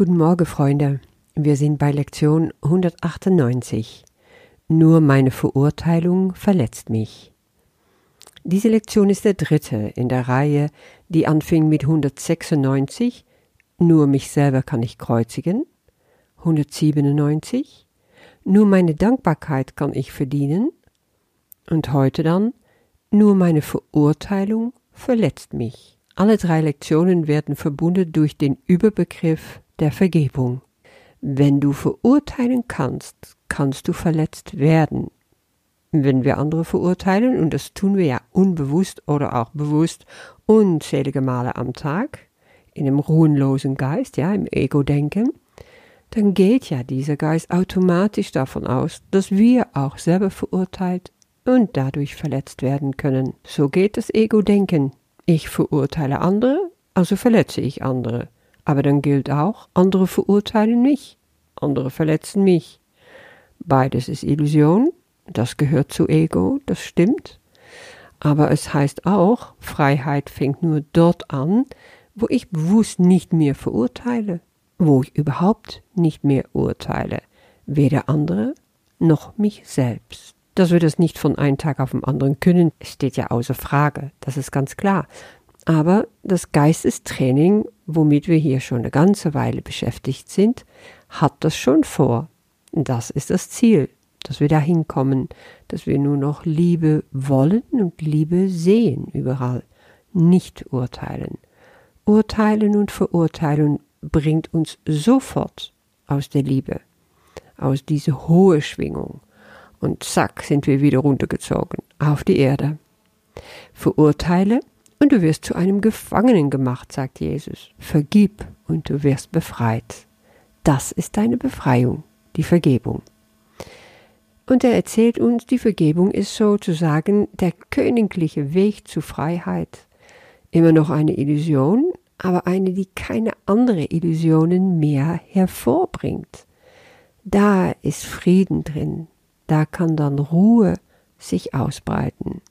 Guten Morgen, Freunde. Wir sind bei Lektion 198. Nur meine Verurteilung verletzt mich. Diese Lektion ist der dritte in der Reihe, die anfing mit 196. Nur mich selber kann ich kreuzigen. 197. Nur meine Dankbarkeit kann ich verdienen. Und heute dann, nur meine Verurteilung verletzt mich. Alle drei Lektionen werden verbunden durch den Überbegriff der Vergebung. Wenn du verurteilen kannst, kannst du verletzt werden. Wenn wir andere verurteilen, und das tun wir ja unbewusst oder auch bewusst unzählige Male am Tag, in einem ruhenlosen Geist, ja, im Ego-Denken, dann geht ja dieser Geist automatisch davon aus, dass wir auch selber verurteilt und dadurch verletzt werden können. So geht das Ego-Denken. Ich verurteile andere, also verletze ich andere. Aber dann gilt auch, andere verurteilen mich, andere verletzen mich. Beides ist Illusion, das gehört zu Ego, das stimmt. Aber es heißt auch, Freiheit fängt nur dort an, wo ich bewusst nicht mehr verurteile, wo ich überhaupt nicht mehr urteile, weder andere noch mich selbst. Dass wir das nicht von einem Tag auf den anderen können, steht ja außer Frage, das ist ganz klar. Aber das Geistestraining, womit wir hier schon eine ganze Weile beschäftigt sind, hat das schon vor. Das ist das Ziel, dass wir dahin kommen, dass wir nur noch Liebe wollen und Liebe sehen überall, nicht urteilen. Urteilen und verurteilen bringt uns sofort aus der Liebe, aus dieser hohe Schwingung. Und zack sind wir wieder runtergezogen auf die Erde. Verurteile und du wirst zu einem Gefangenen gemacht, sagt Jesus. Vergib und du wirst befreit. Das ist deine Befreiung, die Vergebung. Und er erzählt uns, die Vergebung ist sozusagen der königliche Weg zur Freiheit. Immer noch eine Illusion, aber eine, die keine andere Illusionen mehr hervorbringt. Da ist Frieden drin, da kann dann Ruhe sich ausbreiten.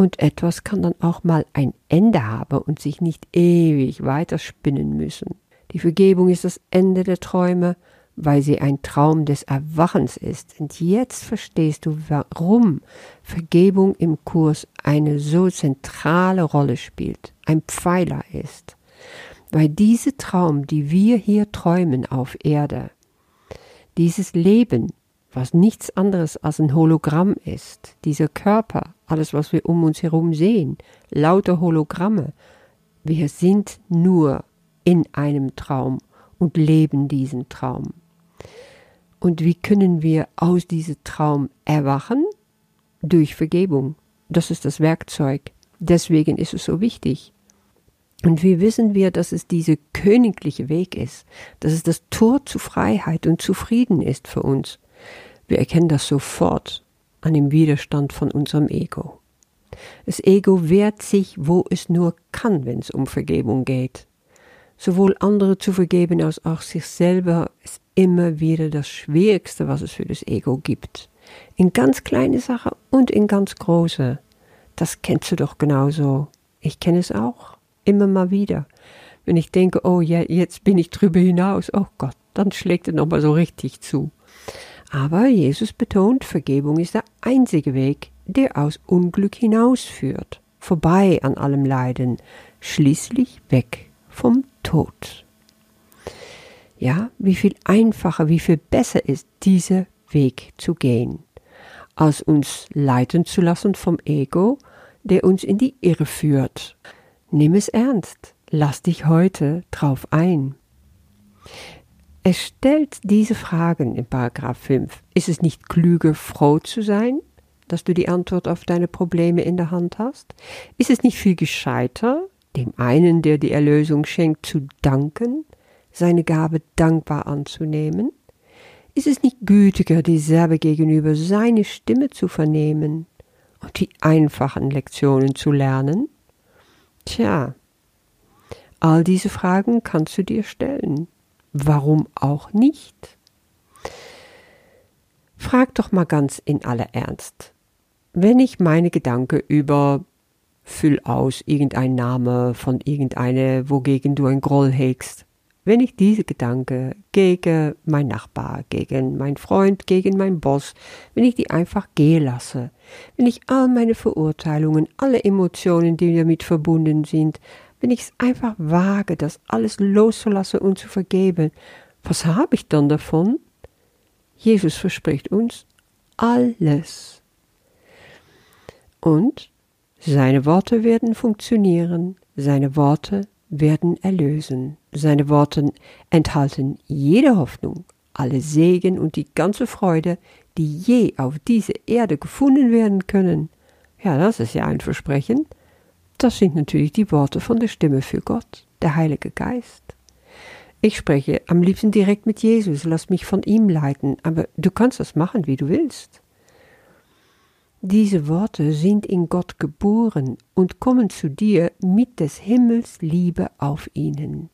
Und etwas kann dann auch mal ein Ende haben und sich nicht ewig weiterspinnen müssen. Die Vergebung ist das Ende der Träume, weil sie ein Traum des Erwachens ist. Und jetzt verstehst du, warum Vergebung im Kurs eine so zentrale Rolle spielt, ein Pfeiler ist. Weil diese Traum, die wir hier träumen auf Erde, dieses Leben, was nichts anderes als ein Hologramm ist, dieser Körper, alles, was wir um uns herum sehen, lauter Hologramme, wir sind nur in einem Traum und leben diesen Traum. Und wie können wir aus diesem Traum erwachen? Durch Vergebung. Das ist das Werkzeug. Deswegen ist es so wichtig. Und wie wissen wir, dass es dieser königliche Weg ist, dass es das Tor zu Freiheit und zu Frieden ist für uns? Wir erkennen das sofort an dem Widerstand von unserem Ego. Das Ego wehrt sich, wo es nur kann, wenn es um Vergebung geht. Sowohl andere zu vergeben als auch sich selber ist immer wieder das Schwierigste, was es für das Ego gibt. In ganz kleine Sachen und in ganz große. Das kennst du doch genauso. Ich kenne es auch. Immer mal wieder. Wenn ich denke, oh ja, jetzt bin ich drüber hinaus, oh Gott, dann schlägt er nochmal so richtig zu. Aber Jesus betont, Vergebung ist der einzige Weg, der aus Unglück hinausführt, vorbei an allem Leiden, schließlich weg vom Tod. Ja, wie viel einfacher, wie viel besser ist dieser Weg zu gehen, als uns leiten zu lassen vom Ego, der uns in die Irre führt. Nimm es ernst, lass dich heute drauf ein. Es stellt diese Fragen in Paragraph 5. Ist es nicht klüger, froh zu sein, dass du die Antwort auf deine Probleme in der Hand hast? Ist es nicht viel gescheiter, dem einen, der die Erlösung schenkt, zu danken, seine Gabe dankbar anzunehmen? Ist es nicht gütiger, dieselbe gegenüber seine Stimme zu vernehmen und die einfachen Lektionen zu lernen? Tja, all diese Fragen kannst du dir stellen. Warum auch nicht? Frag doch mal ganz in aller Ernst. Wenn ich meine Gedanken über Füll aus irgendein Name von irgendeine, wogegen du ein Groll hegst. wenn ich diese Gedanken gegen mein Nachbar, gegen mein Freund, gegen mein Boss, wenn ich die einfach gehen lasse, wenn ich all meine Verurteilungen, alle Emotionen, die damit verbunden sind, wenn ich es einfach wage, das alles loszulassen und zu vergeben, was habe ich dann davon? Jesus verspricht uns alles. Und seine Worte werden funktionieren, seine Worte werden erlösen. Seine Worte enthalten jede Hoffnung, alle Segen und die ganze Freude, die je auf dieser Erde gefunden werden können. Ja, das ist ja ein Versprechen. Das sind natürlich die Worte von der Stimme für Gott, der Heilige Geist. Ich spreche am liebsten direkt mit Jesus, lass mich von ihm leiten, aber du kannst das machen, wie du willst. Diese Worte sind in Gott geboren und kommen zu dir mit des Himmels Liebe auf ihnen.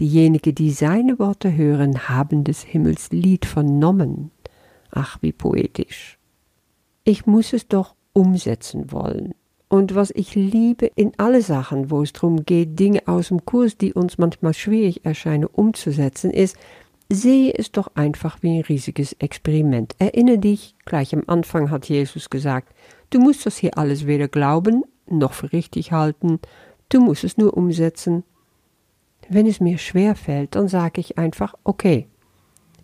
Diejenigen, die seine Worte hören, haben des Himmels Lied vernommen. Ach, wie poetisch. Ich muss es doch umsetzen wollen. Und was ich liebe in alle Sachen, wo es darum geht, Dinge aus dem Kurs, die uns manchmal schwierig erscheinen, umzusetzen, ist, Sehe es doch einfach wie ein riesiges Experiment. Erinnere dich, gleich am Anfang hat Jesus gesagt, du musst das hier alles weder glauben noch für richtig halten, du musst es nur umsetzen. Wenn es mir schwer fällt, dann sage ich einfach, okay,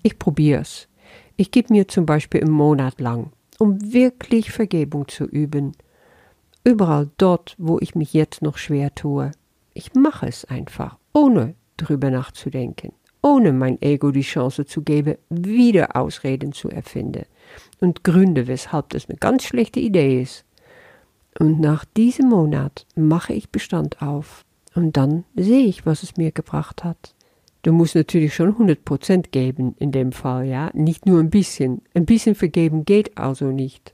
ich probier's. Ich gebe mir zum Beispiel einen Monat lang, um wirklich Vergebung zu üben. Überall dort, wo ich mich jetzt noch schwer tue. Ich mache es einfach, ohne drüber nachzudenken ohne mein Ego die Chance zu geben, wieder Ausreden zu erfinden und Gründe, weshalb das eine ganz schlechte Idee ist. Und nach diesem Monat mache ich Bestand auf und dann sehe ich, was es mir gebracht hat. Du musst natürlich schon 100% geben in dem Fall, ja, nicht nur ein bisschen. Ein bisschen vergeben geht also nicht.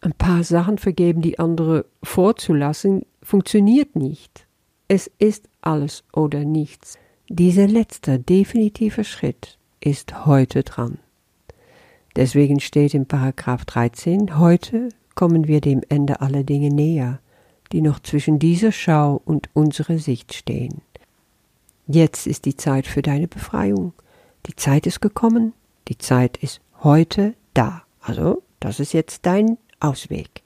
Ein paar Sachen vergeben, die andere vorzulassen, funktioniert nicht. Es ist alles oder nichts. Dieser letzte definitive Schritt ist heute dran. Deswegen steht im Paragraph 13, heute kommen wir dem Ende aller Dinge näher, die noch zwischen dieser Schau und unserer Sicht stehen. Jetzt ist die Zeit für deine Befreiung. Die Zeit ist gekommen, die Zeit ist heute da. Also, das ist jetzt dein Ausweg.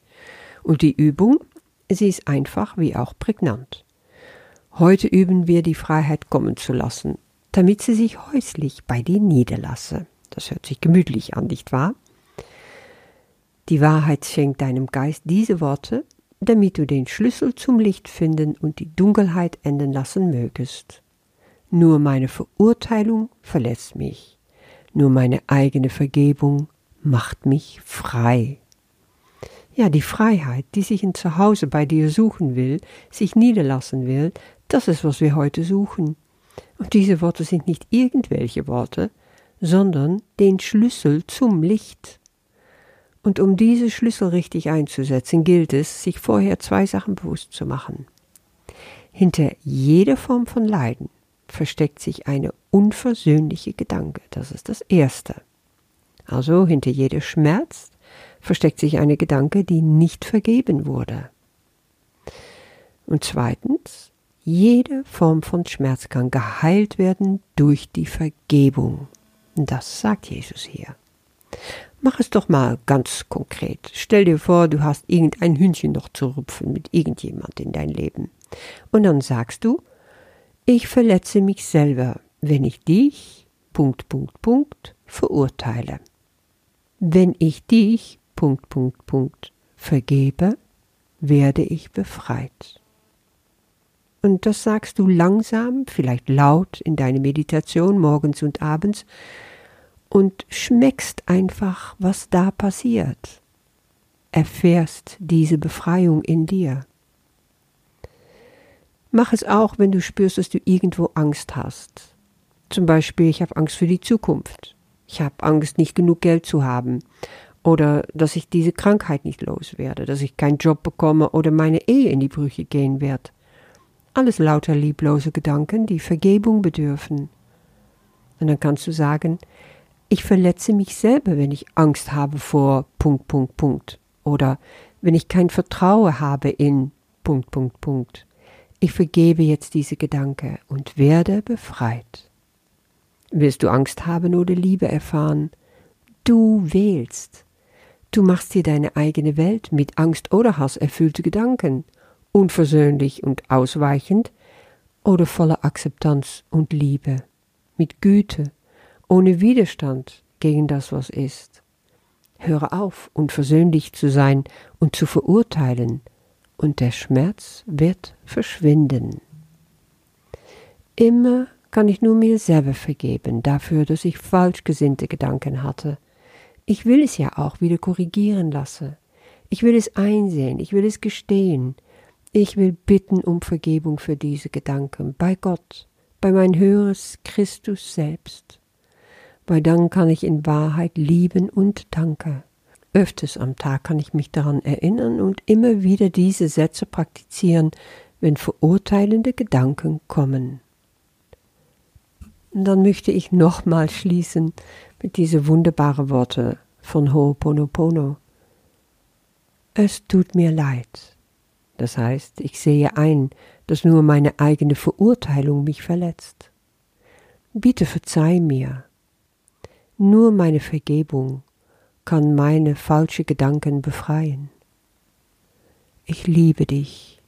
Und die Übung, sie ist einfach wie auch prägnant. Heute üben wir die Freiheit kommen zu lassen, damit sie sich häuslich bei dir niederlasse. Das hört sich gemütlich an, nicht wahr? Die Wahrheit schenkt deinem Geist diese Worte, damit du den Schlüssel zum Licht finden und die Dunkelheit enden lassen mögest. Nur meine Verurteilung verlässt mich, nur meine eigene Vergebung macht mich frei. Ja, die Freiheit, die sich ein Zuhause bei dir suchen will, sich niederlassen will, das ist, was wir heute suchen. Und diese Worte sind nicht irgendwelche Worte, sondern den Schlüssel zum Licht. Und um diese Schlüssel richtig einzusetzen, gilt es, sich vorher zwei Sachen bewusst zu machen. Hinter jeder Form von Leiden versteckt sich eine unversöhnliche Gedanke. Das ist das Erste. Also hinter jeder Schmerz versteckt sich eine Gedanke, die nicht vergeben wurde. Und zweitens, jede Form von Schmerz kann geheilt werden durch die Vergebung. Das sagt Jesus hier. Mach es doch mal ganz konkret. Stell dir vor, du hast irgendein Hündchen noch zu rupfen mit irgendjemand in dein Leben. Und dann sagst du, ich verletze mich selber, wenn ich dich, Punkt, Punkt, Punkt, verurteile. Wenn ich dich, Punkt, Punkt, Punkt, vergebe, werde ich befreit. Und das sagst du langsam, vielleicht laut in deine Meditation morgens und abends und schmeckst einfach, was da passiert. Erfährst diese Befreiung in dir. Mach es auch, wenn du spürst, dass du irgendwo Angst hast. Zum Beispiel, ich habe Angst für die Zukunft. Ich habe Angst, nicht genug Geld zu haben. Oder dass ich diese Krankheit nicht loswerde, dass ich keinen Job bekomme oder meine Ehe in die Brüche gehen wird. Alles lauter lieblose Gedanken, die Vergebung bedürfen. Und dann kannst du sagen, ich verletze mich selber, wenn ich Angst habe vor Punkt, Punkt, Punkt. Oder wenn ich kein Vertrauen habe in Punkt, Punkt, Punkt. Ich vergebe jetzt diese Gedanke und werde befreit. Willst du Angst haben oder Liebe erfahren? Du wählst. Du machst dir deine eigene Welt mit Angst oder Hass erfüllte Gedanken, unversöhnlich und ausweichend oder voller Akzeptanz und Liebe, mit Güte, ohne Widerstand gegen das, was ist. Höre auf, unversöhnlich zu sein und zu verurteilen, und der Schmerz wird verschwinden. Immer kann ich nur mir selber vergeben dafür, dass ich falsch gesinnte Gedanken hatte. Ich will es ja auch wieder korrigieren lassen. Ich will es einsehen, ich will es gestehen. Ich will bitten um Vergebung für diese Gedanken bei Gott, bei mein höheres Christus selbst. Weil dann kann ich in Wahrheit lieben und danke. Öfters am Tag kann ich mich daran erinnern und immer wieder diese Sätze praktizieren, wenn verurteilende Gedanken kommen. Und dann möchte ich nochmal schließen diese wunderbaren Worte von Ho'oponopono. Es tut mir leid. Das heißt, ich sehe ein, dass nur meine eigene Verurteilung mich verletzt. Bitte verzeih mir. Nur meine Vergebung kann meine falsche Gedanken befreien. Ich liebe dich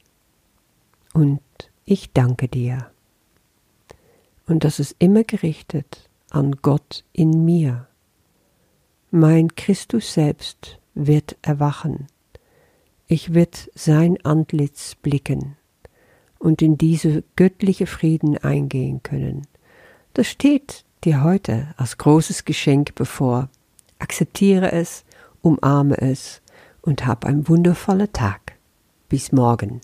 und ich danke dir und das ist immer gerichtet an Gott in mir. Mein Christus selbst wird erwachen. Ich wird sein Antlitz blicken und in diese göttliche Frieden eingehen können. Das steht dir heute als großes Geschenk bevor. Akzeptiere es, umarme es und hab einen wundervollen Tag. Bis morgen.